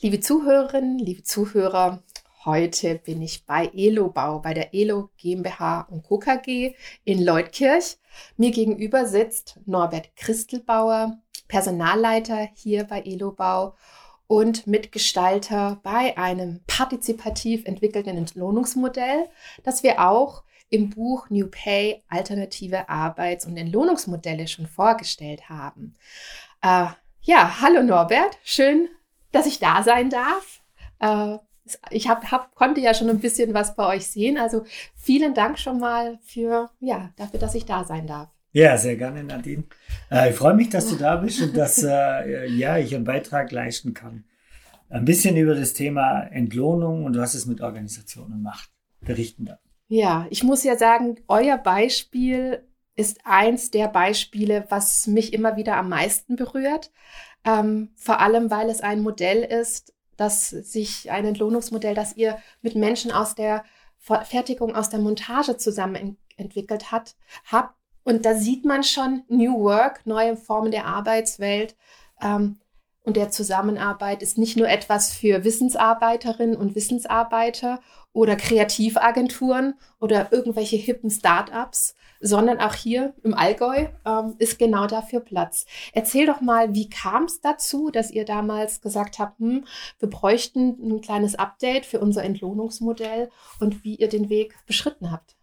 Liebe Zuhörerinnen, liebe Zuhörer, heute bin ich bei Elobau, bei der Elo GmbH und Co. KG in Leutkirch. Mir gegenüber sitzt Norbert Christelbauer, Personalleiter hier bei Elobau und Mitgestalter bei einem partizipativ entwickelten Entlohnungsmodell, das wir auch im Buch New Pay alternative Arbeits- und Entlohnungsmodelle schon vorgestellt haben. Äh, ja, hallo Norbert, schön, dass ich da sein darf. Äh, ich hab, hab, konnte ja schon ein bisschen was bei euch sehen. Also vielen Dank schon mal für, ja, dafür, dass ich da sein darf. Ja, sehr gerne, Nadine. Äh, ich freue mich, dass du da bist und dass äh, ja, ich einen Beitrag leisten kann. Ein bisschen über das Thema Entlohnung und was es mit Organisationen macht, berichten darf. Ja, ich muss ja sagen, euer Beispiel ist eins der Beispiele, was mich immer wieder am meisten berührt. Ähm, vor allem, weil es ein Modell ist, dass sich ein Entlohnungsmodell, das ihr mit Menschen aus der Fertigung, aus der Montage zusammen entwickelt hat, habt. Und da sieht man schon New Work, neue Formen der Arbeitswelt. Ähm, und der Zusammenarbeit ist nicht nur etwas für Wissensarbeiterinnen und Wissensarbeiter oder Kreativagenturen oder irgendwelche hippen Startups, sondern auch hier im Allgäu ähm, ist genau dafür Platz. Erzähl doch mal, wie kam es dazu, dass ihr damals gesagt habt, hm, wir bräuchten ein kleines Update für unser Entlohnungsmodell und wie ihr den Weg beschritten habt?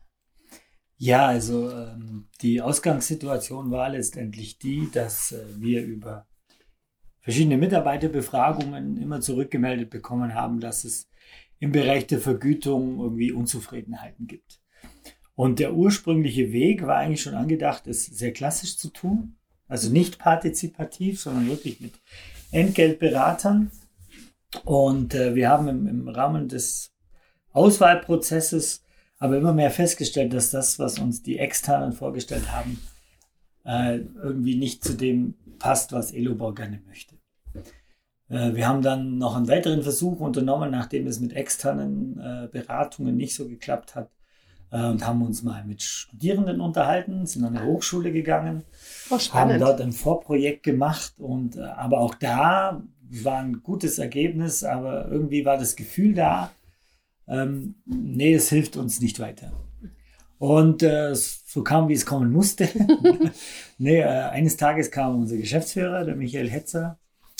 Ja, also ähm, die Ausgangssituation war letztendlich die, dass äh, wir über verschiedene Mitarbeiterbefragungen immer zurückgemeldet bekommen haben, dass es im Bereich der Vergütung irgendwie Unzufriedenheiten gibt. Und der ursprüngliche Weg war eigentlich schon angedacht, es sehr klassisch zu tun. Also nicht partizipativ, sondern wirklich mit Entgeltberatern. Und äh, wir haben im, im Rahmen des Auswahlprozesses aber immer mehr festgestellt, dass das, was uns die Externen vorgestellt haben, äh, irgendwie nicht zu dem passt, was Elobau gerne möchte. Äh, wir haben dann noch einen weiteren Versuch unternommen, nachdem es mit externen äh, Beratungen nicht so geklappt hat, und haben uns mal mit Studierenden unterhalten, sind an eine Hochschule gegangen, oh, haben dort ein Vorprojekt gemacht und aber auch da war ein gutes Ergebnis, aber irgendwie war das Gefühl da, ähm, nee, es hilft uns nicht weiter. Und äh, so kam, wie es kommen musste. nee, äh, eines Tages kam unser Geschäftsführer, der Michael Hetzer,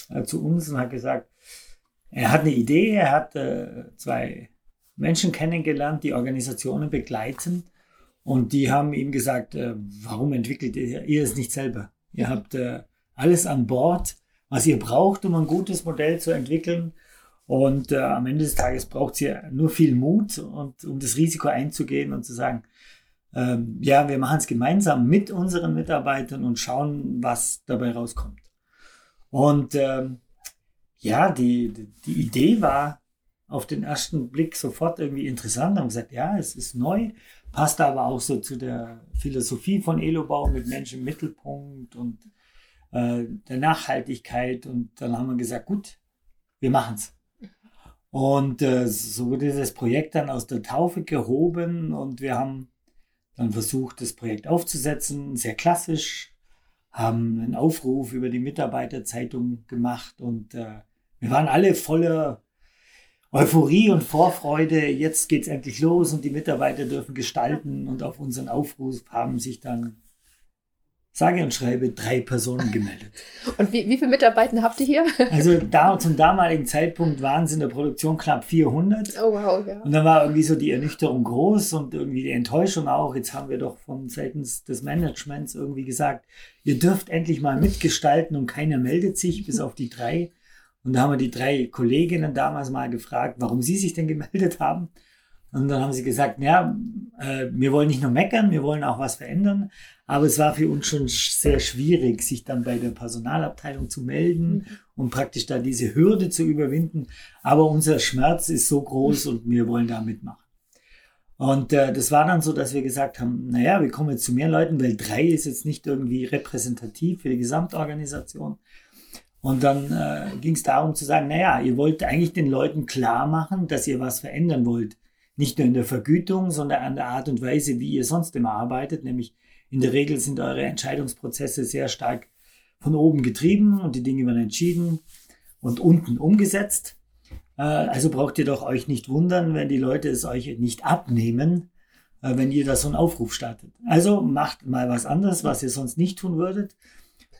äh, zu uns und hat gesagt, er hat eine Idee, er hat äh, zwei Menschen kennengelernt, die Organisationen begleiten und die haben ihm gesagt, äh, warum entwickelt ihr, ihr es nicht selber? Ihr habt äh, alles an Bord, was ihr braucht, um ein gutes Modell zu entwickeln. Und äh, am Ende des Tages braucht ihr nur viel Mut und um das Risiko einzugehen und zu sagen, ähm, ja, wir machen es gemeinsam mit unseren Mitarbeitern und schauen, was dabei rauskommt. Und ähm, ja, die, die Idee war auf den ersten Blick sofort irgendwie interessant. Haben gesagt, ja, es ist neu, passt aber auch so zu der Philosophie von Elobau mit Menschen im Mittelpunkt und äh, der Nachhaltigkeit. Und dann haben wir gesagt, gut, wir machen es. Und äh, so wurde das Projekt dann aus der Taufe gehoben und wir haben dann versucht, das Projekt aufzusetzen, sehr klassisch, haben einen Aufruf über die Mitarbeiterzeitung gemacht und äh, wir waren alle voller Euphorie und Vorfreude. Jetzt geht es endlich los und die Mitarbeiter dürfen gestalten und auf unseren Aufruf haben sich dann sage und schreibe drei Personen gemeldet. Und wie, wie viele Mitarbeiter habt ihr hier? Also da, zum damaligen Zeitpunkt waren es in der Produktion knapp 400. Oh wow, ja. Und dann war irgendwie so die Ernüchterung groß und irgendwie die Enttäuschung auch. Jetzt haben wir doch von seitens des Managements irgendwie gesagt, ihr dürft endlich mal mitgestalten und keiner meldet sich, bis auf die drei. Und da haben wir die drei Kolleginnen damals mal gefragt, warum sie sich denn gemeldet haben. Und dann haben sie gesagt, ja, äh, wir wollen nicht nur meckern, wir wollen auch was verändern. Aber es war für uns schon sehr schwierig, sich dann bei der Personalabteilung zu melden mhm. und praktisch da diese Hürde zu überwinden. Aber unser Schmerz ist so groß und wir wollen da mitmachen. Und äh, das war dann so, dass wir gesagt haben, naja, wir kommen jetzt zu mehr Leuten, weil drei ist jetzt nicht irgendwie repräsentativ für die Gesamtorganisation. Und dann äh, ging es darum zu sagen, naja, ihr wollt eigentlich den Leuten klar machen, dass ihr was verändern wollt. Nicht nur in der Vergütung, sondern an der Art und Weise, wie ihr sonst immer arbeitet. Nämlich in der Regel sind eure Entscheidungsprozesse sehr stark von oben getrieben und die Dinge werden entschieden und unten umgesetzt. Äh, also braucht ihr doch euch nicht wundern, wenn die Leute es euch nicht abnehmen, äh, wenn ihr da so einen Aufruf startet. Also macht mal was anderes, was ihr sonst nicht tun würdet.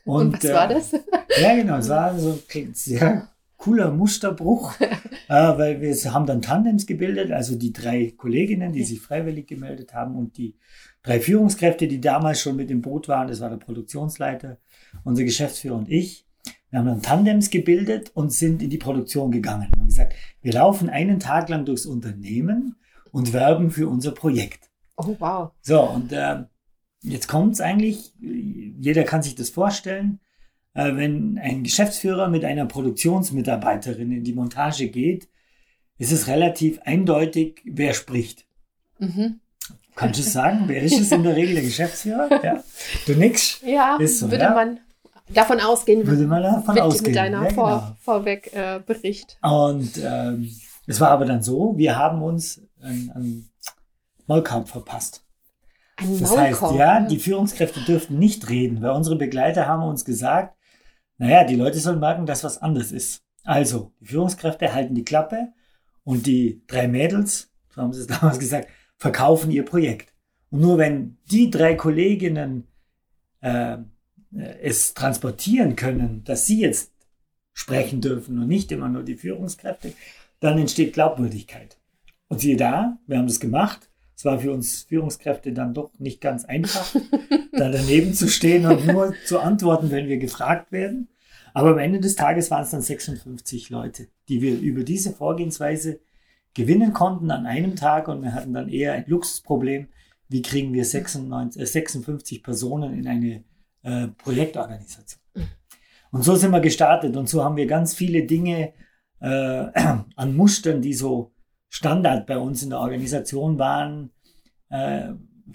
Und, Und was äh, war das? Ja, genau, es war so ein sehr cooler Musterbruch, äh, weil wir haben dann Tandems gebildet, also die drei Kolleginnen, die sich freiwillig gemeldet haben und die drei Führungskräfte, die damals schon mit im Boot waren, das war der Produktionsleiter, unser Geschäftsführer und ich. Wir haben dann Tandems gebildet und sind in die Produktion gegangen. Wir haben gesagt, wir laufen einen Tag lang durchs Unternehmen und werben für unser Projekt. Oh, wow. So, und äh, jetzt kommt es eigentlich, jeder kann sich das vorstellen, äh, wenn ein Geschäftsführer mit einer Produktionsmitarbeiterin in die Montage geht, ist es relativ eindeutig, wer spricht. Mhm. Kannst du sagen, wer ist es in der Regel der Geschäftsführer? Ja. Du nix? Ja, so, würde ja? man davon ausgehen. Würde man davon mit, ausgehen. Mit deiner ja, Vor genau. Vorwegbericht. Äh, Und ähm, es war aber dann so, wir haben uns einen, einen Maulkorb verpasst. Ein das heißt, ja, die Führungskräfte dürften nicht reden, weil unsere Begleiter haben uns gesagt, naja, die Leute sollen merken, dass was anders ist. Also, die Führungskräfte halten die Klappe und die drei Mädels, so haben sie es damals gesagt, verkaufen ihr Projekt. Und nur wenn die drei Kolleginnen äh, es transportieren können, dass sie jetzt sprechen dürfen und nicht immer nur die Führungskräfte, dann entsteht Glaubwürdigkeit. Und siehe da, wir haben das gemacht. Es war für uns Führungskräfte dann doch nicht ganz einfach, da daneben zu stehen und nur zu antworten, wenn wir gefragt werden. Aber am Ende des Tages waren es dann 56 Leute, die wir über diese Vorgehensweise gewinnen konnten an einem Tag und wir hatten dann eher ein Luxusproblem. Wie kriegen wir 96, äh, 56 Personen in eine äh, Projektorganisation? Und so sind wir gestartet und so haben wir ganz viele Dinge äh, an Mustern, die so Standard bei uns in der Organisation waren, äh,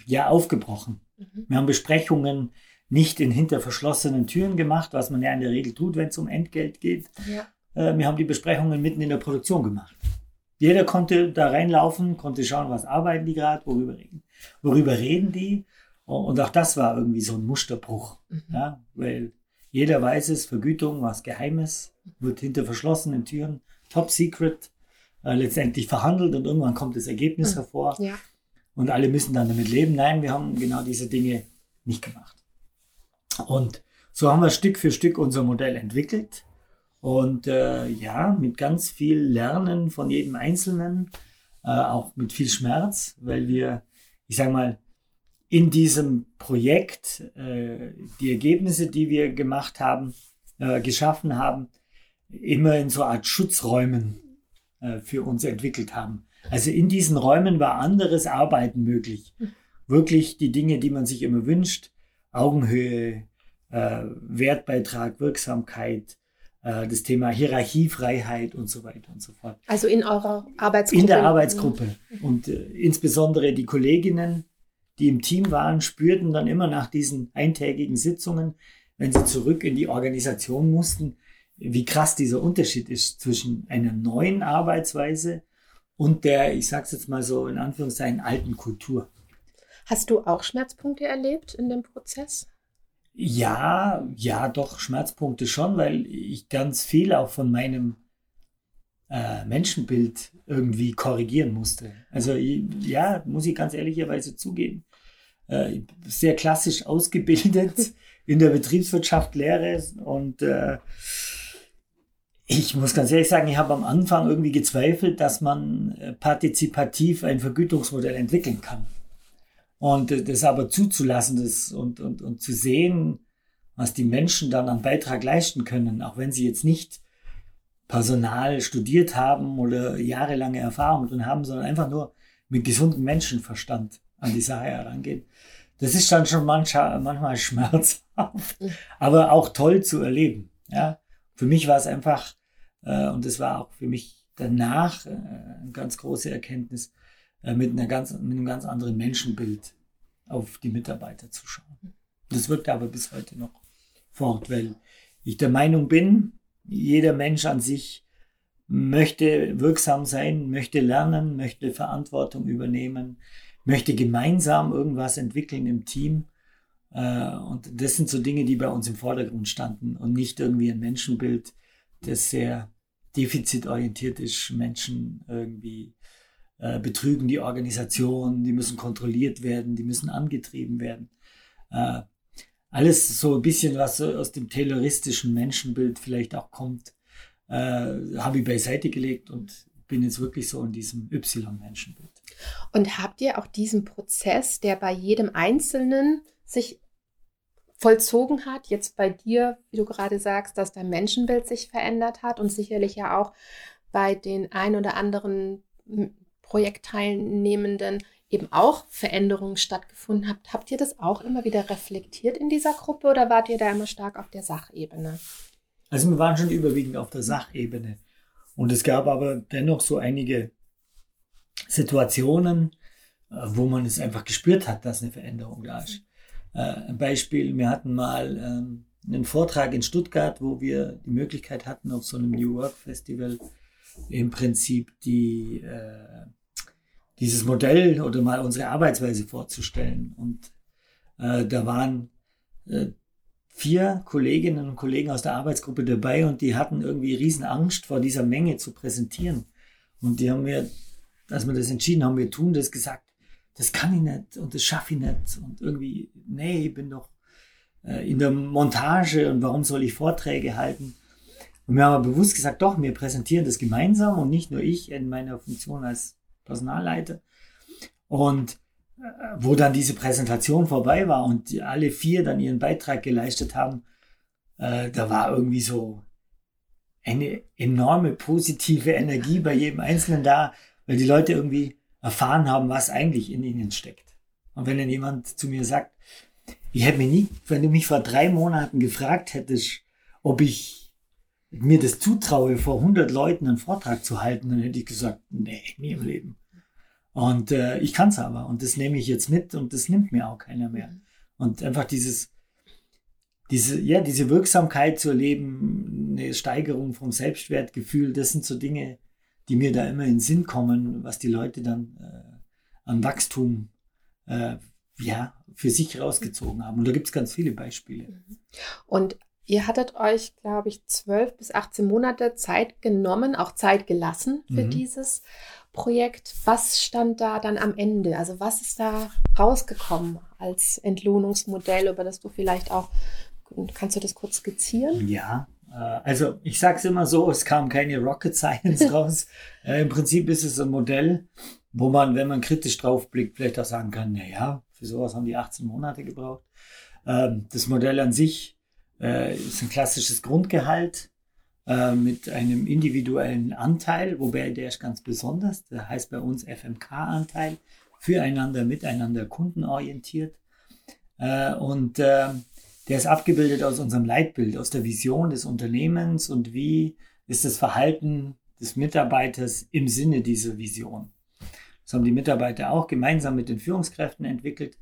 ja aufgebrochen. Mhm. Wir haben Besprechungen nicht in hinter verschlossenen Türen gemacht, was man ja in der Regel tut, wenn es um Entgelt geht. Ja. Äh, wir haben die Besprechungen mitten in der Produktion gemacht. Jeder konnte da reinlaufen, konnte schauen, was arbeiten die gerade, worüber reden, worüber reden die. Und auch das war irgendwie so ein Musterbruch, mhm. ja, weil jeder weiß es, Vergütung, was Geheimes, wird hinter verschlossenen Türen, top secret, äh, letztendlich verhandelt und irgendwann kommt das Ergebnis mhm. hervor. Ja. Und alle müssen dann damit leben. Nein, wir haben genau diese Dinge nicht gemacht. Und so haben wir Stück für Stück unser Modell entwickelt. Und äh, ja, mit ganz viel Lernen von jedem Einzelnen, äh, auch mit viel Schmerz, weil wir, ich sage mal, in diesem Projekt äh, die Ergebnisse, die wir gemacht haben, äh, geschaffen haben, immer in so Art Schutzräumen für uns entwickelt haben. Also in diesen Räumen war anderes Arbeiten möglich. Wirklich die Dinge, die man sich immer wünscht, Augenhöhe, äh, Wertbeitrag, Wirksamkeit, äh, das Thema Hierarchiefreiheit und so weiter und so fort. Also in eurer Arbeitsgruppe? In der Arbeitsgruppe. Und äh, insbesondere die Kolleginnen, die im Team waren, spürten dann immer nach diesen eintägigen Sitzungen, wenn sie zurück in die Organisation mussten, wie krass dieser Unterschied ist zwischen einer neuen Arbeitsweise und der, ich sage es jetzt mal so in Anführungszeichen, alten Kultur. Hast du auch Schmerzpunkte erlebt in dem Prozess? Ja, ja, doch, Schmerzpunkte schon, weil ich ganz viel auch von meinem äh, Menschenbild irgendwie korrigieren musste. Also ja, muss ich ganz ehrlicherweise zugeben. Äh, sehr klassisch ausgebildet in der Betriebswirtschaft Lehre und äh, ich muss ganz ehrlich sagen, ich habe am Anfang irgendwie gezweifelt, dass man äh, partizipativ ein Vergütungsmodell entwickeln kann. Und äh, das aber zuzulassen das und, und, und zu sehen, was die Menschen dann an Beitrag leisten können, auch wenn sie jetzt nicht Personal studiert haben oder jahrelange Erfahrung drin haben, sondern einfach nur mit gesundem Menschenverstand an die Sache herangehen. Das ist dann schon manchmal, schmerzhaft, aber auch toll zu erleben. Ja, für mich war es einfach, und das war auch für mich danach äh, eine ganz große Erkenntnis, äh, mit, einer ganz, mit einem ganz anderen Menschenbild auf die Mitarbeiter zu schauen. Das wirkt aber bis heute noch fort, weil ich der Meinung bin, jeder Mensch an sich möchte wirksam sein, möchte lernen, möchte Verantwortung übernehmen, möchte gemeinsam irgendwas entwickeln im Team. Äh, und das sind so Dinge, die bei uns im Vordergrund standen und nicht irgendwie ein Menschenbild, das sehr defizitorientiert ist, Menschen irgendwie äh, betrügen die Organisation, die müssen kontrolliert werden, die müssen angetrieben werden. Äh, alles so ein bisschen, was aus dem tayloristischen Menschenbild vielleicht auch kommt, äh, habe ich beiseite gelegt und bin jetzt wirklich so in diesem Y-Menschenbild. Und habt ihr auch diesen Prozess, der bei jedem Einzelnen sich vollzogen hat, jetzt bei dir, wie du gerade sagst, dass dein Menschenbild sich verändert hat und sicherlich ja auch bei den ein oder anderen Projektteilnehmenden eben auch Veränderungen stattgefunden habt. Habt ihr das auch immer wieder reflektiert in dieser Gruppe oder wart ihr da immer stark auf der Sachebene? Also wir waren schon überwiegend auf der Sachebene. Und es gab aber dennoch so einige Situationen, äh, wo man es einfach gespürt hat, dass eine Veränderung da ist. Äh, ein Beispiel, wir hatten mal ähm, einen Vortrag in Stuttgart, wo wir die Möglichkeit hatten, auf so einem New Work Festival im Prinzip die äh, dieses Modell oder mal unsere Arbeitsweise vorzustellen. Und äh, da waren vier Kolleginnen und Kollegen aus der Arbeitsgruppe dabei und die hatten irgendwie riesen Angst vor dieser Menge zu präsentieren. Und die haben mir, als wir das entschieden haben, wir tun das gesagt, das kann ich nicht und das schaffe ich nicht. Und irgendwie, nee, ich bin doch äh, in der Montage und warum soll ich Vorträge halten? Und wir haben aber bewusst gesagt, doch, wir präsentieren das gemeinsam und nicht nur ich in meiner Funktion als Personalleiter. Und äh, wo dann diese Präsentation vorbei war und alle vier dann ihren Beitrag geleistet haben, äh, da war irgendwie so eine enorme positive Energie bei jedem Einzelnen da, weil die Leute irgendwie erfahren haben, was eigentlich in ihnen steckt. Und wenn dann jemand zu mir sagt, ich hätte mir nie, wenn du mich vor drei Monaten gefragt hättest, ob ich mir das zutraue, vor 100 Leuten einen Vortrag zu halten, dann hätte ich gesagt, nee, nie im Leben. Und äh, ich kann es aber und das nehme ich jetzt mit und das nimmt mir auch keiner mehr. Mhm. Und einfach dieses, diese, ja, diese Wirksamkeit zu erleben, eine Steigerung vom Selbstwertgefühl, das sind so Dinge, die mir da immer in den Sinn kommen, was die Leute dann äh, an Wachstum äh, ja, für sich rausgezogen haben. Und da gibt es ganz viele Beispiele. Mhm. Und ihr hattet euch, glaube ich, zwölf bis 18 Monate Zeit genommen, auch Zeit gelassen für mhm. dieses Projekt. Was stand da dann am Ende? Also was ist da rausgekommen als Entlohnungsmodell, über das du vielleicht auch, kannst du das kurz skizzieren? Ja, also ich sage es immer so, es kam keine Rocket Science raus. äh, Im Prinzip ist es ein Modell, wo man, wenn man kritisch drauf blickt, vielleicht auch sagen kann, na ja, für sowas haben die 18 Monate gebraucht. Ähm, das Modell an sich äh, ist ein klassisches Grundgehalt äh, mit einem individuellen Anteil, wobei der ist ganz besonders. Der heißt bei uns FMK-Anteil, füreinander, miteinander, kundenorientiert. Äh, und äh, der ist abgebildet aus unserem Leitbild, aus der Vision des Unternehmens und wie ist das Verhalten des Mitarbeiters im Sinne dieser Vision. Das haben die Mitarbeiter auch gemeinsam mit den Führungskräften entwickelt.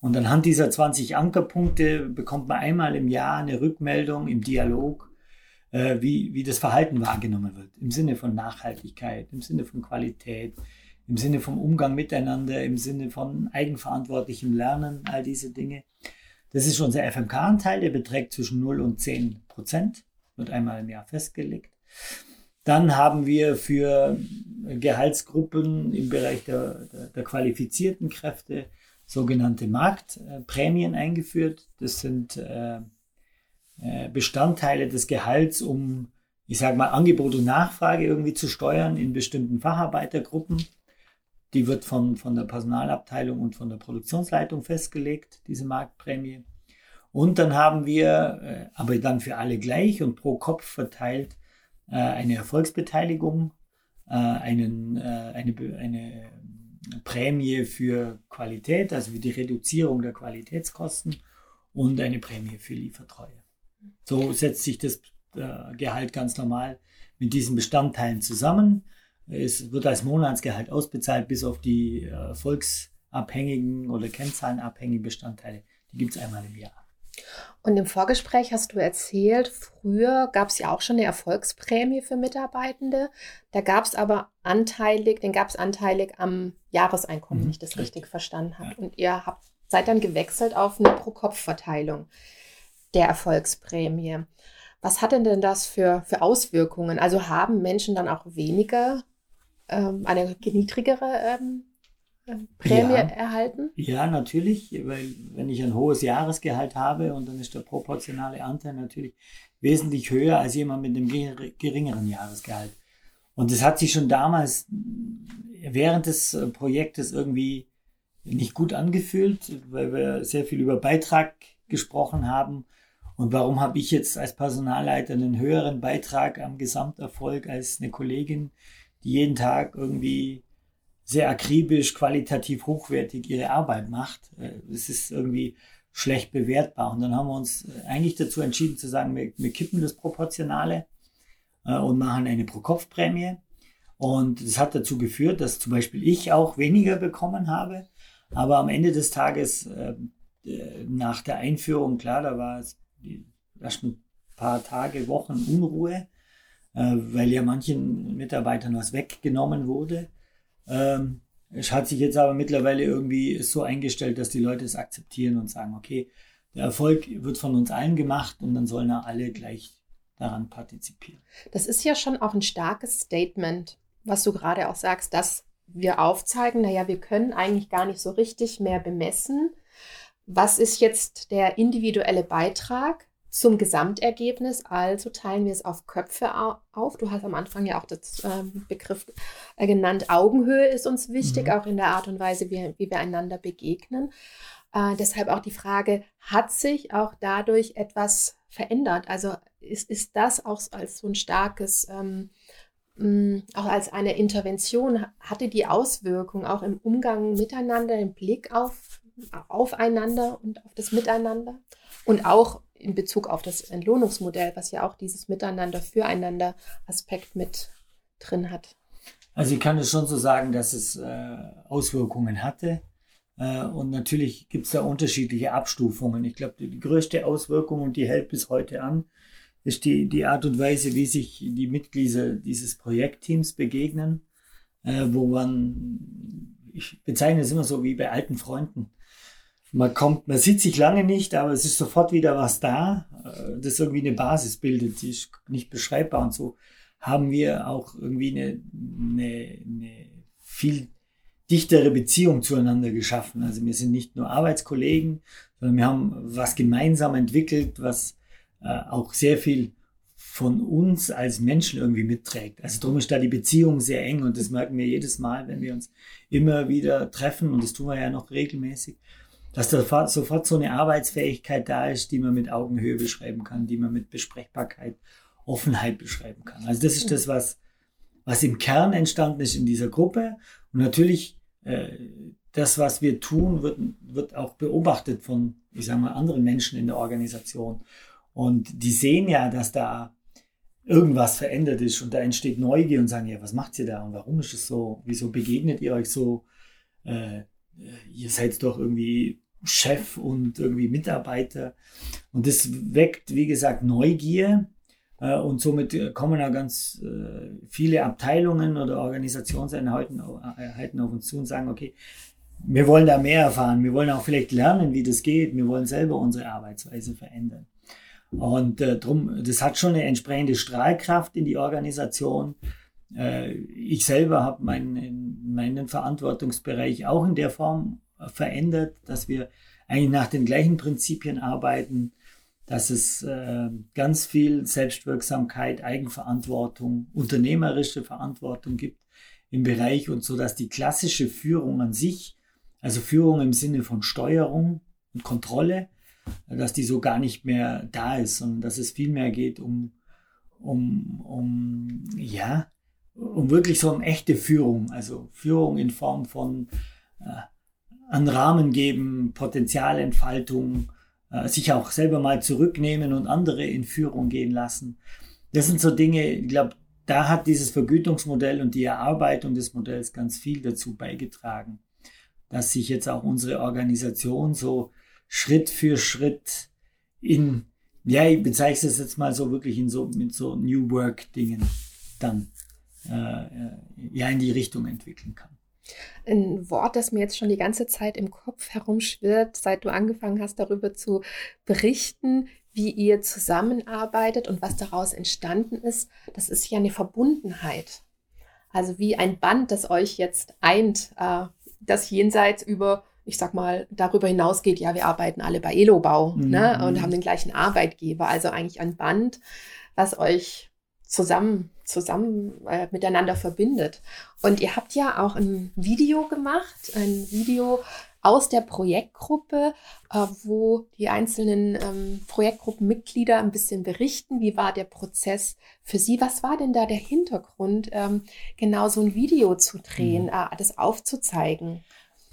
Und anhand dieser 20 Ankerpunkte bekommt man einmal im Jahr eine Rückmeldung im Dialog äh, wie, wie das Verhalten wahrgenommen wird. Im Sinne von Nachhaltigkeit, im Sinne von Qualität, im Sinne vom Umgang miteinander, im Sinne von eigenverantwortlichem Lernen, all diese Dinge. Das ist unser FMK-Anteil, der beträgt zwischen 0 und 10 Prozent, wird einmal im Jahr festgelegt. Dann haben wir für Gehaltsgruppen im Bereich der, der, der qualifizierten Kräfte sogenannte Marktprämien eingeführt. Das sind äh, äh, Bestandteile des Gehalts, um, ich sage mal, Angebot und Nachfrage irgendwie zu steuern in bestimmten Facharbeitergruppen. Die wird von, von der Personalabteilung und von der Produktionsleitung festgelegt, diese Marktprämie. Und dann haben wir, äh, aber dann für alle gleich und pro Kopf verteilt, äh, eine Erfolgsbeteiligung, einen, eine, eine Prämie für Qualität, also für die Reduzierung der Qualitätskosten und eine Prämie für Liefertreue. So setzt sich das äh, Gehalt ganz normal mit diesen Bestandteilen zusammen. Es wird als Monatsgehalt ausbezahlt, bis auf die äh, volksabhängigen oder kennzahlenabhängigen Bestandteile. Die gibt es einmal im Jahr. Und im Vorgespräch hast du erzählt, früher gab es ja auch schon eine Erfolgsprämie für Mitarbeitende. Da gab es aber anteilig, den gab es anteilig am Jahreseinkommen, mhm. wenn ich das richtig verstanden habe. Ja. Und ihr habt, seid dann gewechselt auf eine Pro-Kopf-Verteilung der Erfolgsprämie. Was hat denn denn das für, für Auswirkungen? Also haben Menschen dann auch weniger, ähm, eine niedrigere ähm, ähm, Prämie ja. erhalten? Ja, natürlich, weil wenn ich ein hohes Jahresgehalt habe und dann ist der proportionale Anteil natürlich wesentlich höher als jemand mit einem geringeren Jahresgehalt. Und das hat sich schon damals während des äh, Projektes irgendwie nicht gut angefühlt, weil wir sehr viel über Beitrag gesprochen haben. Und warum habe ich jetzt als Personalleiter einen höheren Beitrag am Gesamterfolg als eine Kollegin, die jeden Tag irgendwie sehr akribisch, qualitativ hochwertig ihre Arbeit macht? Äh, es ist irgendwie schlecht bewertbar. Und dann haben wir uns eigentlich dazu entschieden zu sagen, wir, wir kippen das Proportionale äh, und machen eine Pro-Kopf-Prämie. Und das hat dazu geführt, dass zum Beispiel ich auch weniger bekommen habe. Aber am Ende des Tages, äh, nach der Einführung, klar, da war es erst ein paar Tage, Wochen Unruhe, äh, weil ja manchen Mitarbeitern was weggenommen wurde. Ähm, es hat sich jetzt aber mittlerweile irgendwie so eingestellt, dass die Leute es akzeptieren und sagen, okay, der Erfolg wird von uns allen gemacht und dann sollen alle gleich daran partizipieren. Das ist ja schon auch ein starkes Statement, was du gerade auch sagst, dass wir aufzeigen, naja, wir können eigentlich gar nicht so richtig mehr bemessen, was ist jetzt der individuelle Beitrag zum Gesamtergebnis. Also teilen wir es auf Köpfe auf. Du hast am Anfang ja auch den ähm, Begriff äh, genannt, Augenhöhe ist uns wichtig, mhm. auch in der Art und Weise, wie, wie wir einander begegnen. Äh, deshalb auch die Frage, hat sich auch dadurch etwas verändert? Also ist, ist das auch als so ein starkes, ähm, mh, auch als eine Intervention, hatte die Auswirkung auch im Umgang miteinander, im Blick auf, aufeinander und auf das Miteinander? Und auch in Bezug auf das Entlohnungsmodell, was ja auch dieses Miteinander, Füreinander Aspekt mit drin hat. Also ich kann es schon so sagen, dass es äh, Auswirkungen hatte. Äh, und natürlich gibt es da unterschiedliche Abstufungen. Ich glaube, die, größte Auswirkung, und die hält bis heute an, ist die, die Art und Weise, wie sich die Mitglieder dieses Projektteams begegnen, äh, wo man, ich bezeichne es immer so wie bei alten Freunden man kommt, man sieht sich lange nicht, aber es ist sofort wieder was da, äh, das irgendwie eine Basis bildet, die ist nicht beschreibbar und so haben wir auch irgendwie eine, eine, eine viel dichtere Beziehung zueinander geschaffen. Also wir sind nicht nur Arbeitskollegen, sondern wir haben was gemeinsam entwickelt, was äh, auch sehr viel von uns als Menschen irgendwie mitträgt. Also darum ist da die Beziehung sehr eng und das merken wir jedes Mal, wenn wir uns immer wieder treffen und das tun wir ja noch regelmäßig dass da sofort so eine Arbeitsfähigkeit da ist, die man mit Augenhöhe beschreiben kann, die man mit Besprechbarkeit, Offenheit beschreiben kann. Also das ist das, was, was im Kern entstanden ist in dieser Gruppe. Und natürlich, äh, das, was wir tun, wird, wird auch beobachtet von, ich sage mal, anderen Menschen in der Organisation. Und die sehen ja, dass da irgendwas verändert ist und da entsteht Neugier und sagen, ja, was macht ihr da und warum ist es so? Wieso begegnet ihr euch so? Äh, ihr seid doch irgendwie Chef und irgendwie Mitarbeiter. Und das weckt, wie gesagt, Neugier. Äh, und somit kommen auch ganz äh, viele Abteilungen oder Organisationseinheiten auf uns zu und sagen, okay, wir wollen da mehr erfahren, wir wollen auch vielleicht lernen, wie das geht, wir wollen selber unsere Arbeitsweise verändern. Und äh, drum, das hat schon eine entsprechende Strahlkraft in die Organisation. Äh, ich selber habe meinen, meinen Verantwortungsbereich auch in der Form verändert, dass wir eigentlich nach den gleichen Prinzipien arbeiten, dass es äh, ganz viel Selbstwirksamkeit, Eigenverantwortung, unternehmerische Verantwortung gibt im Bereich und so, dass die klassische Führung an sich, also Führung im Sinne von Steuerung und Kontrolle, dass die so gar nicht mehr da ist, sondern dass es viel mehr geht um, um, um ja, um wirklich so um echte Führung, also Führung in Form von äh, an Rahmen geben, Potenzialentfaltung, äh, sich auch selber mal zurücknehmen und andere in Führung gehen lassen. Das sind so Dinge, ich glaube, da hat dieses Vergütungsmodell und die Erarbeitung des Modells ganz viel dazu beigetragen, dass sich jetzt auch unsere Organisation so Schritt für Schritt in, ja, ich bezeichne es jetzt mal so wirklich in so, mit so New Work Dingen dann äh, äh, ja in die Richtung entwickeln kann. Ein Wort, das mir jetzt schon die ganze Zeit im Kopf herumschwirrt, seit du angefangen hast, darüber zu berichten. wie ihr zusammenarbeitet und was daraus entstanden ist, das ist ja eine Verbundenheit. Also wie ein Band, das euch jetzt eint, äh, das jenseits über, ich sag mal, darüber hinausgeht, ja, wir arbeiten alle bei Elobau mhm. ne, und haben den gleichen Arbeitgeber. Also eigentlich ein Band, was euch zusammen, zusammen äh, miteinander verbindet. Und ihr habt ja auch ein Video gemacht, ein Video aus der Projektgruppe, äh, wo die einzelnen ähm, Projektgruppenmitglieder ein bisschen berichten, wie war der Prozess für sie, was war denn da der Hintergrund, ähm, genau so ein Video zu drehen, mhm. äh, das aufzuzeigen.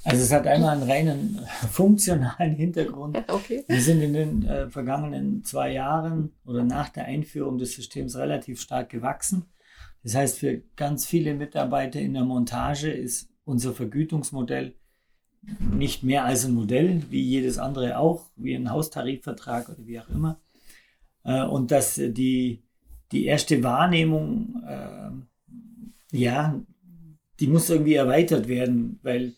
Also es hat einmal einen reinen funktionalen Hintergrund. Okay. Wir sind in den äh, vergangenen zwei Jahren oder nach der Einführung des Systems relativ stark gewachsen. Das heißt, für ganz viele Mitarbeiter in der Montage ist unser Vergütungsmodell nicht mehr als ein Modell, wie jedes andere auch, wie ein Haustarifvertrag oder wie auch immer. Äh, und dass die, die erste Wahrnehmung, äh, ja, die muss irgendwie erweitert werden, weil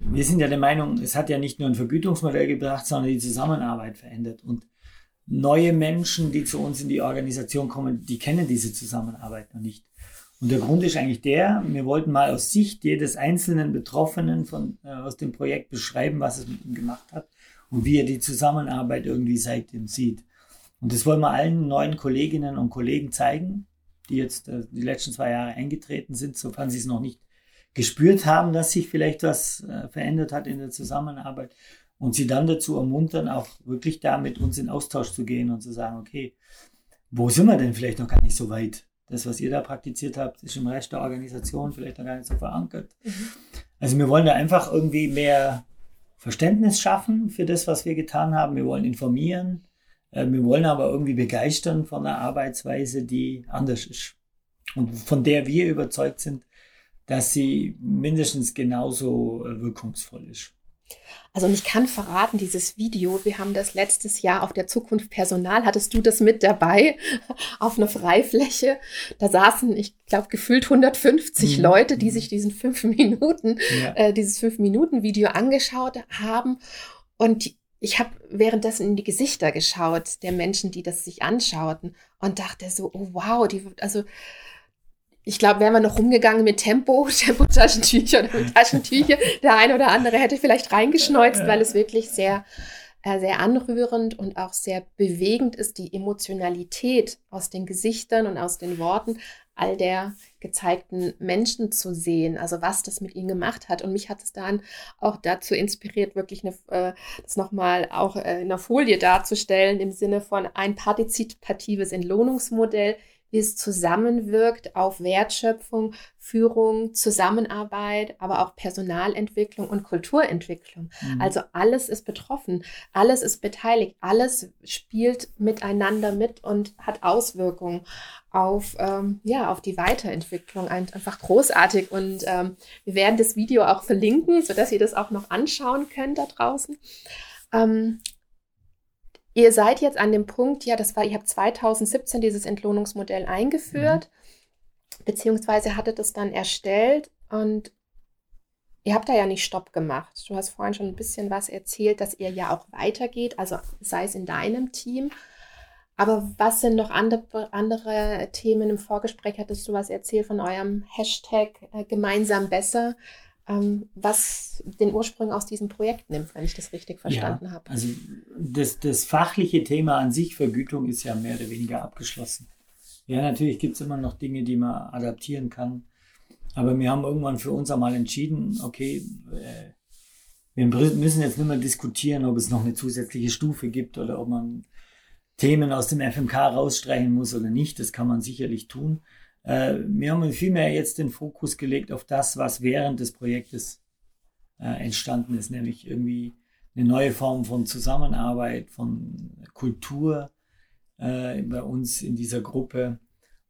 wir sind ja der Meinung, es hat ja nicht nur ein Vergütungsmodell gebracht, sondern die Zusammenarbeit verändert. Und neue Menschen, die zu uns in die Organisation kommen, die kennen diese Zusammenarbeit noch nicht. Und der Grund ist eigentlich der, wir wollten mal aus Sicht jedes einzelnen Betroffenen von, äh, aus dem Projekt beschreiben, was es mit ihm gemacht hat und wie er die Zusammenarbeit irgendwie seitdem sieht. Und das wollen wir allen neuen Kolleginnen und Kollegen zeigen, die jetzt äh, die letzten zwei Jahre eingetreten sind, sofern sie es noch nicht gespürt haben, dass sich vielleicht was äh, verändert hat in der Zusammenarbeit und sie dann dazu ermuntern, auch wirklich da mit uns in Austausch zu gehen und zu sagen, okay, wo sind wir denn vielleicht noch gar nicht so weit? das, was ihr da praktiziert habt, ist im Rest der Organisation vielleicht noch gar nicht so verankert. Mhm. Also wir wollen da einfach irgendwie mehr Verständnis schaffen für das, was wir getan haben. Wir wollen informieren. Äh, wir wollen aber irgendwie begeistern von einer Arbeitsweise, die anders ist. Und von der wir überzeugt sind, dass sie mindestens genauso äh, wirkungsvoll ist. Also und ich kann verraten, dieses Video, wir haben das letztes Jahr auf der Zukunft Personal, hattest du das mit dabei auf einer Freifläche. Da saßen, ich glaube, gefühlt 150 mhm. Leute, die mhm. sich diesen fünf Minuten, ja. äh, dieses fünf Minuten Video angeschaut haben. Und ich habe währenddessen in die Gesichter geschaut der Menschen, die das sich anschauten und dachte so, oh wow, die, also ich glaube, wären wir noch rumgegangen mit Tempo, Tempo-Taschentücher oder mit Taschentücher, der eine oder andere hätte vielleicht reingeschneuzt, weil es wirklich sehr, äh, sehr anrührend und auch sehr bewegend ist, die Emotionalität aus den Gesichtern und aus den Worten all der gezeigten Menschen zu sehen, also was das mit ihnen gemacht hat. Und mich hat es dann auch dazu inspiriert, wirklich eine, äh, das nochmal auch äh, in der Folie darzustellen, im Sinne von ein partizipatives Entlohnungsmodell wie es zusammenwirkt auf Wertschöpfung, Führung, Zusammenarbeit, aber auch Personalentwicklung und Kulturentwicklung. Mhm. Also alles ist betroffen, alles ist beteiligt, alles spielt miteinander mit und hat Auswirkungen auf, ähm, ja, auf die Weiterentwicklung. Einfach großartig. Und ähm, wir werden das Video auch verlinken, sodass ihr das auch noch anschauen könnt da draußen. Ähm, Ihr seid jetzt an dem Punkt, ja, das war, ihr habt 2017 dieses Entlohnungsmodell eingeführt, mhm. beziehungsweise hattet es dann erstellt und ihr habt da ja nicht Stopp gemacht. Du hast vorhin schon ein bisschen was erzählt, dass ihr ja auch weitergeht, also sei es in deinem Team. Aber was sind noch andere, andere Themen? Im Vorgespräch hattest du was erzählt von eurem Hashtag äh, gemeinsam besser was den Ursprung aus diesem Projekt nimmt, wenn ich das richtig verstanden ja, habe. Also das, das fachliche Thema an sich, Vergütung, ist ja mehr oder weniger abgeschlossen. Ja, natürlich gibt es immer noch Dinge, die man adaptieren kann. Aber wir haben irgendwann für uns einmal entschieden, okay, äh, wir müssen jetzt nicht mehr diskutieren, ob es noch eine zusätzliche Stufe gibt oder ob man Themen aus dem FMK rausstreichen muss oder nicht. Das kann man sicherlich tun. Äh, wir haben vielmehr jetzt den Fokus gelegt auf das, was während des Projektes äh, entstanden ist, nämlich irgendwie eine neue Form von Zusammenarbeit, von Kultur äh, bei uns in dieser Gruppe.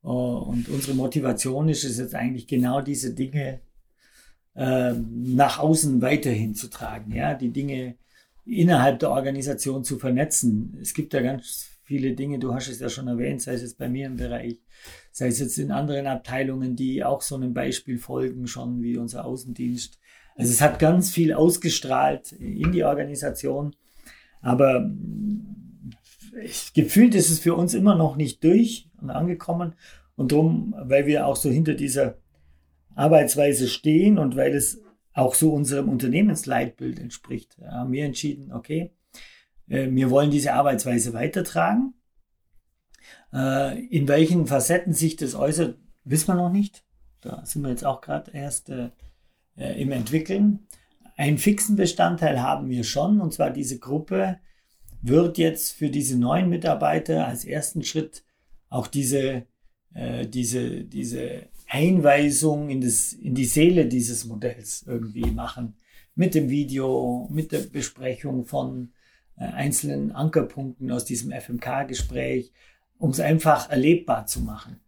und unsere Motivation ist es jetzt eigentlich genau diese Dinge nach außen weiterhin zu tragen, ja, die Dinge innerhalb der Organisation zu vernetzen. Es gibt ja ganz viele Dinge, du hast es ja schon erwähnt, sei es jetzt bei mir im Bereich sei es jetzt in anderen Abteilungen, die auch so einem Beispiel folgen, schon wie unser Außendienst. Also es hat ganz viel ausgestrahlt in die Organisation, aber gefühlt ist es für uns immer noch nicht durch und angekommen. Und darum, weil wir auch so hinter dieser Arbeitsweise stehen und weil es auch so unserem Unternehmensleitbild entspricht, haben wir entschieden, okay, wir wollen diese Arbeitsweise weitertragen. Äh, in welchen Facetten sich das äußert, wissen wir noch nicht. Da sind wir jetzt auch gerade erst äh, im Entwickeln. Einen fixen Bestandteil haben wir schon, und zwar diese Gruppe wird jetzt für diese neuen Mitarbeiter als ersten Schritt auch diese, äh, diese, diese Einweisung in, das, in die Seele dieses Modells irgendwie machen. Mit dem Video, mit der Besprechung von äh, einzelnen Ankerpunkten aus diesem FMK-Gespräch, um es einfach erlebbar zu machen.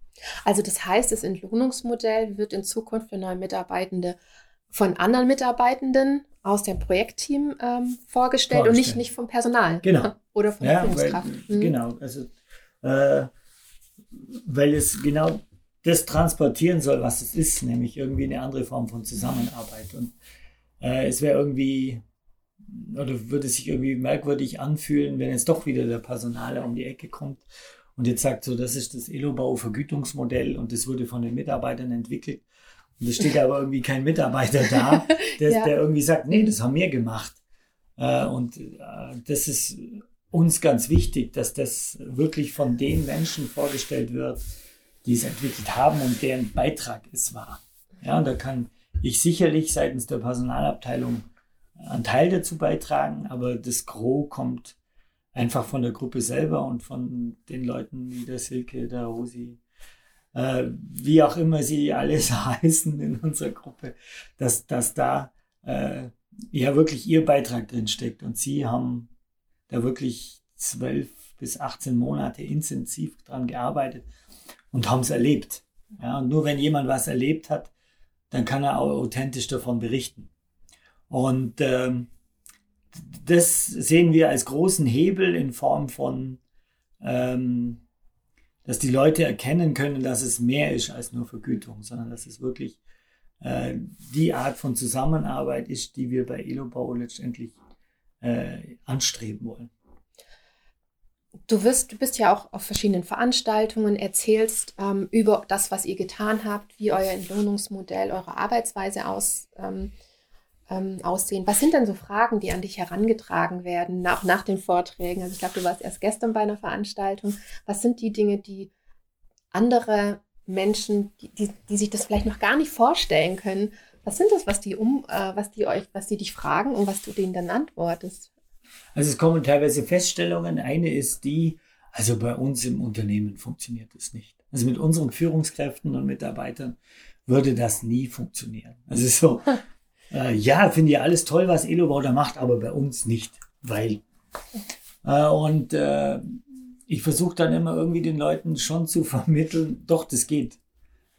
Also das heißt, das Entlohnungsmodell wird in Zukunft für neue Mitarbeitende von anderen Mitarbeitenden aus dem Projektteam ähm, vorgestellt, vorgestellt, und nicht, nicht vom Personal. Genau. Oder von ja, Führungskraft. Weil, mhm. Genau. Also, äh, weil es genau das transportieren soll, was es ist, nämlich irgendwie eine andere Form von Zusammenarbeit. Und äh, es wäre irgendwie, oder würde sich irgendwie merkwürdig anfühlen, wenn jetzt doch wieder der Personaler um die Ecke kommt und jetzt sagt so, das ist das Elo-Bau-Vergütungsmodell und das wurde von den Mitarbeitern entwickelt und es steht aber irgendwie kein Mitarbeiter da, der, ja. der irgendwie sagt, nee, das haben wir gemacht. Äh, und äh, das ist uns ganz wichtig, dass das wirklich von den Menschen vorgestellt wird, die es entwickelt haben und deren Beitrag es war. Ja, und da kann ich sicherlich seitens der Personalabteilung einen Teil dazu beitragen, aber das Gros kommt einfach von der Gruppe selber und von den Leuten wie der Silke, der Rosi, äh, wie auch immer sie alles heißen in unserer Gruppe, dass, dass da äh, ja wirklich ihr Beitrag drin steckt. Und sie haben da wirklich zwölf bis 18 Monate intensiv dran gearbeitet und haben es erlebt. Ja, und nur wenn jemand was erlebt hat, dann kann er auch authentisch davon berichten. Und ähm, das sehen wir als großen Hebel in Form von ähm, dass die Leute erkennen können, dass es mehr ist als nur Vergütung, sondern dass es wirklich äh, die Art von Zusammenarbeit ist, die wir bei Elobau letztendlich äh, anstreben wollen. Du, wirst, du bist ja auch auf verschiedenen Veranstaltungen, erzählst ähm, über das, was ihr getan habt, wie euer Entlohnungsmodell, eure Arbeitsweise aus, ähm, ähm, aussehen. Was sind denn so Fragen, die an dich herangetragen werden, auch nach den Vorträgen? Also ich glaube, du warst erst gestern bei einer Veranstaltung. Was sind die Dinge, die andere Menschen, die, die, die sich das vielleicht noch gar nicht vorstellen können, was sind das, was die um, äh, was die euch, was die dich fragen und was du denen dann antwortest? Also es kommen teilweise Feststellungen. Eine ist die, also bei uns im Unternehmen funktioniert das nicht. Also mit unseren Führungskräften und Mitarbeitern würde das nie funktionieren. Also so, äh, ja, finde ich alles toll, was Elobau da macht, aber bei uns nicht, weil. Äh, und äh, ich versuche dann immer irgendwie den Leuten schon zu vermitteln, doch, das geht.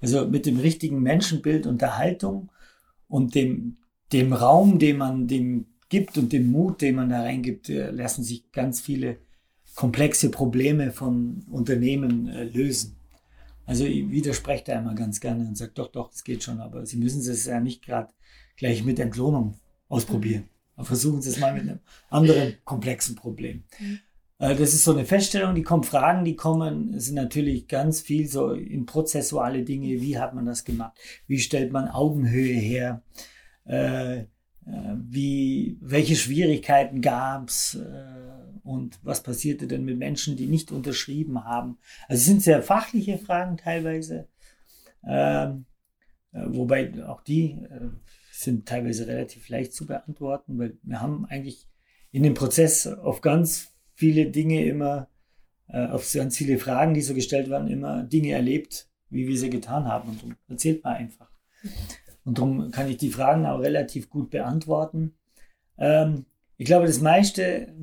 Also mit dem richtigen Menschenbild und der Haltung und dem, dem Raum, den man dem gibt und dem Mut, den man da reingibt, äh, lassen sich ganz viele komplexe Probleme von Unternehmen äh, lösen. Also ich widerspreche da immer ganz gerne und sage, doch, doch, es geht schon, aber Sie müssen es ja nicht gerade gleich mit Entlohnung ausprobieren. Aber versuchen Sie es mal mit einem anderen komplexen Problem. Mhm. Äh, das ist so eine Feststellung, die kommen Fragen, die kommen, sind natürlich ganz viel so in prozessuale Dinge. Wie hat man das gemacht? Wie stellt man Augenhöhe her? Äh, äh wie, welche Schwierigkeiten gab es und was passierte denn mit Menschen, die nicht unterschrieben haben? Also es sind sehr fachliche Fragen teilweise, ähm, äh, wobei auch die äh, sind teilweise relativ leicht zu beantworten, weil wir haben eigentlich in dem Prozess auf ganz viele Dinge immer, äh, auf ganz viele Fragen, die so gestellt werden, immer Dinge erlebt, wie wir sie getan haben. Und darum erzählt man einfach. Und darum kann ich die Fragen auch relativ gut beantworten. Ähm, ich glaube, das meiste,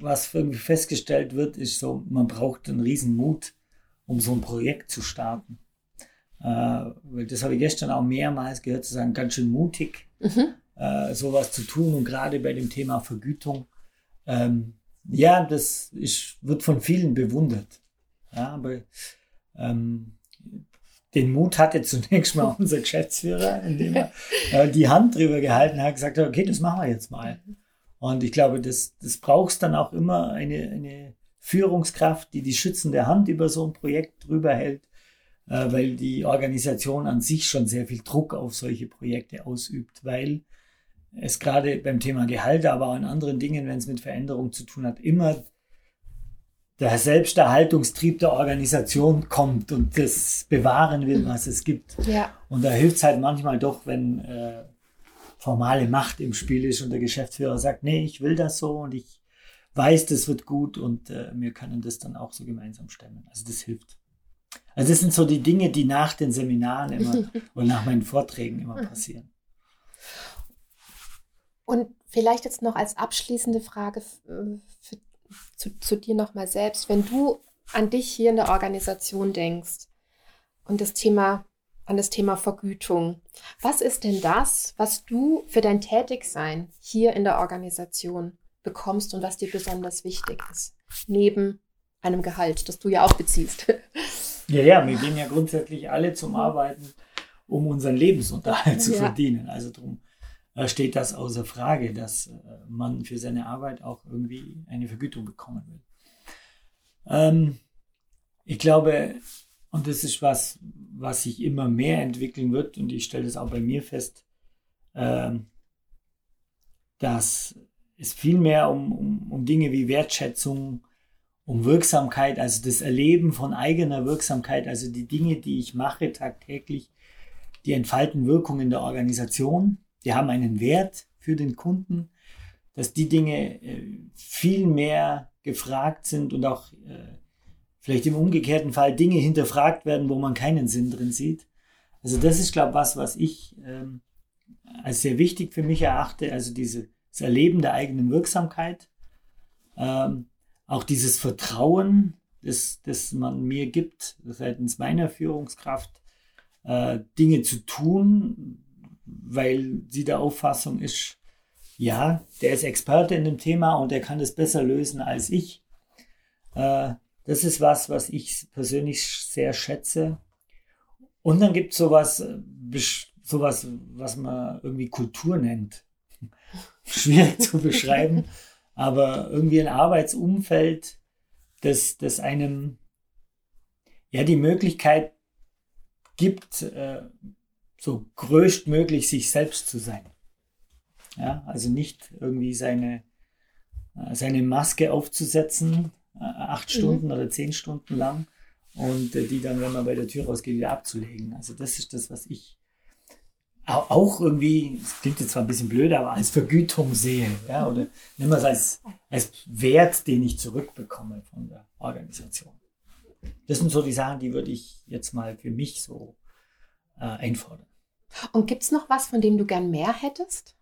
was irgendwie festgestellt wird, ist so, man braucht einen riesen Mut, um so ein Projekt zu starten. Äh, weil das habe ich gestern auch mehrmals gehört, zu sagen, ganz schön mutig, mhm. äh, sowas zu tun. Und gerade bei dem Thema Vergütung, ähm, ja, das ist, wird von vielen bewundert. Ja, aber ähm, den Mut hatte zunächst mal unser Geschäftsführer, indem er äh, die Hand drüber gehalten hat, gesagt hat, okay, das machen wir jetzt mal. Und ich glaube, das, das brauchst dann auch immer eine, eine Führungskraft, die die schützende Hand über so ein Projekt drüber hält, weil die Organisation an sich schon sehr viel Druck auf solche Projekte ausübt, weil es gerade beim Thema Gehalt, aber auch in anderen Dingen, wenn es mit Veränderung zu tun hat, immer der Selbsterhaltungstrieb der Organisation kommt und das bewahren will, was es gibt. Ja. Und da hilft es halt manchmal doch, wenn äh, formale Macht im Spiel ist und der Geschäftsführer sagt, nee, ich will das so und ich weiß, das wird gut und äh, wir können das dann auch so gemeinsam stemmen. Also das hilft. Also das sind so die Dinge, die nach den Seminaren immer und nach meinen Vorträgen immer passieren. Und vielleicht jetzt noch als abschließende Frage für, zu, zu dir nochmal selbst. Wenn du an dich hier in der Organisation denkst und das Thema, an das Thema Vergütung, was ist denn das, was du für dein Tätigsein hier in der Organisation bekommst und was dir besonders wichtig ist? Neben einem Gehalt, das du ja auch beziehst. Ja, ja, wir gehen ja grundsätzlich alle zum Arbeiten, um unseren Lebensunterhalt zu ja. verdienen. Also darum steht das außer Frage, dass äh, man für seine Arbeit auch irgendwie eine Vergütung bekommen will. Ähm, ich glaube, und das ist was, was sich immer mehr entwickeln wird, und ich stelle das auch bei mir fest, ähm, dass es viel mehr um, um, um Dinge wie Wertschätzung, um Wirksamkeit, also das Erleben von eigener Wirksamkeit, also die Dinge, die ich mache tagtäglich, die entfalten Wirkung in der Organisation die haben einen Wert für den Kunden, dass die Dinge äh, viel mehr gefragt sind und auch äh, vielleicht im umgekehrten Fall Dinge hinterfragt werden, wo man keinen Sinn drin sieht. Also das ist, glaube ich, was, was ich ähm, als sehr wichtig für mich erachte, also dieses Erleben der eigenen Wirksamkeit, ähm, auch dieses Vertrauen, das, das man mir gibt seitens meiner Führungskraft, äh, Dinge zu tun, weil sie der Auffassung ist, ja, der ist Experte in dem Thema und der kann das besser lösen als ich. Äh, das ist was, was ich persönlich sehr schätze. Und dann gibt es sowas, äh, sowas, was man irgendwie Kultur nennt. Schwierig zu beschreiben, aber irgendwie ein Arbeitsumfeld, das, das einem ja die Möglichkeit gibt, äh, so größtmöglich sich selbst zu sein. Ja, also nicht irgendwie seine, äh, seine Maske aufzusetzen, äh, acht mhm. Stunden oder zehn Stunden lang und äh, die dann, wenn man bei der Tür rausgeht, wieder abzulegen. Also das ist das, was ich auch irgendwie, es klingt jetzt zwar ein bisschen blöd, aber als Vergütung sehe. Ja, oder nehmen wir es als, als Wert, den ich zurückbekomme von der Organisation. Das sind so die Sachen, die würde ich jetzt mal für mich so äh, einfordern. Und gibt es noch was, von dem du gern mehr hättest?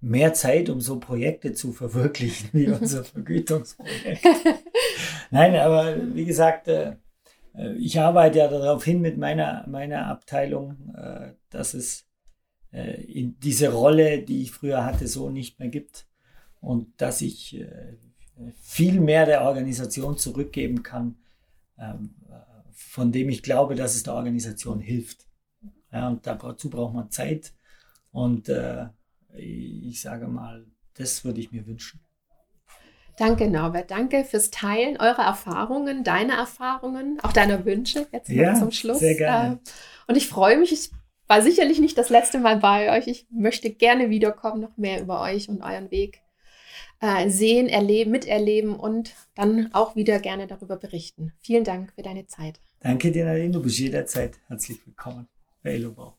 Mehr Zeit, um so Projekte zu verwirklichen wie unser Vergütungsprojekt. Nein, aber wie gesagt, äh, ich arbeite ja darauf hin mit meiner, meiner Abteilung, äh, dass es äh, diese Rolle, die ich früher hatte, so nicht mehr gibt und dass ich viel mehr der Organisation zurückgeben kann, ähm, von dem ich glaube, dass es der Organisation hilft. Ja, und dazu braucht man Zeit. Und äh, ich sage mal, das würde ich mir wünschen. Danke, Norbert. Danke fürs Teilen eurer Erfahrungen, deiner Erfahrungen, auch deiner Wünsche jetzt ja, zum Schluss. Sehr gerne. Äh, und ich freue mich. Ich war sicherlich nicht das letzte Mal bei euch. Ich möchte gerne wiederkommen, noch mehr über euch und euren Weg äh, sehen, erleben, miterleben und dann auch wieder gerne darüber berichten. Vielen Dank für deine Zeit. Danke dir, Nadine. Du bist jederzeit herzlich willkommen bei Elobau.